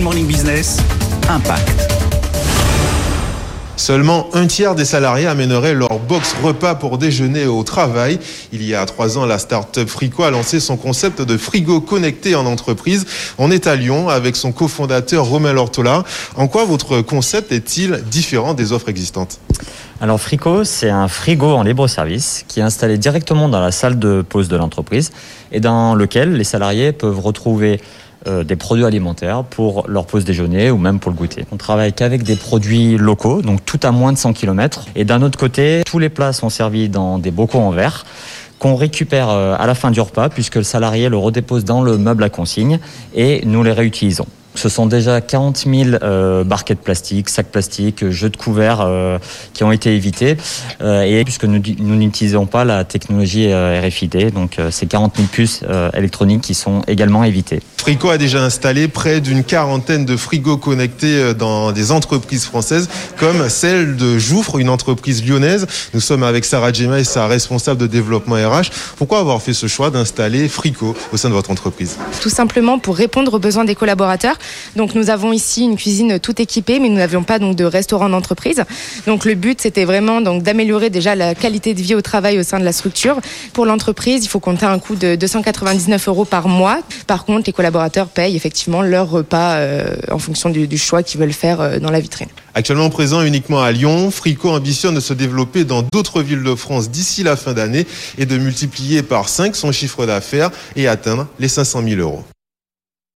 Good Morning Business, Impact. Seulement un tiers des salariés amèneraient leur box repas pour déjeuner au travail. Il y a trois ans, la start-up Frico a lancé son concept de frigo connecté en entreprise. On est à Lyon avec son cofondateur Romain Lortola. En quoi votre concept est-il différent des offres existantes? Alors Frico, c'est un frigo en libre service qui est installé directement dans la salle de pause de l'entreprise et dans lequel les salariés peuvent retrouver euh, des produits alimentaires pour leur pause déjeuner ou même pour le goûter. On travaille qu'avec des produits locaux, donc tout à moins de 100 km. Et d'un autre côté, tous les plats sont servis dans des bocaux en verre qu'on récupère euh, à la fin du repas puisque le salarié le redépose dans le meuble à consigne et nous les réutilisons. Ce sont déjà 40 000 euh, barquettes plastiques, sacs plastiques, jeux de couverts euh, qui ont été évités. Euh, et puisque nous n'utilisons pas la technologie RFID, donc ces 40 000 puces électroniques qui sont également évitées. Frico a déjà installé près d'une quarantaine de frigos connectés dans des entreprises françaises, comme celle de Jouffre, une entreprise lyonnaise. Nous sommes avec Sarah Gemma et sa responsable de développement RH. Pourquoi avoir fait ce choix d'installer Frico au sein de votre entreprise? Tout simplement pour répondre aux besoins des collaborateurs. Donc nous avons ici une cuisine toute équipée, mais nous n'avions pas donc de restaurant d'entreprise. Donc le but c'était vraiment d'améliorer déjà la qualité de vie au travail au sein de la structure. Pour l'entreprise, il faut compter un coût de 299 euros par mois. Par contre, les collaborateurs payent effectivement leur repas euh, en fonction du, du choix qu'ils veulent faire euh, dans la vitrine. Actuellement présent uniquement à Lyon, Frico ambitionne de se développer dans d'autres villes de France d'ici la fin d'année et de multiplier par 5 son chiffre d'affaires et atteindre les 500 000 euros.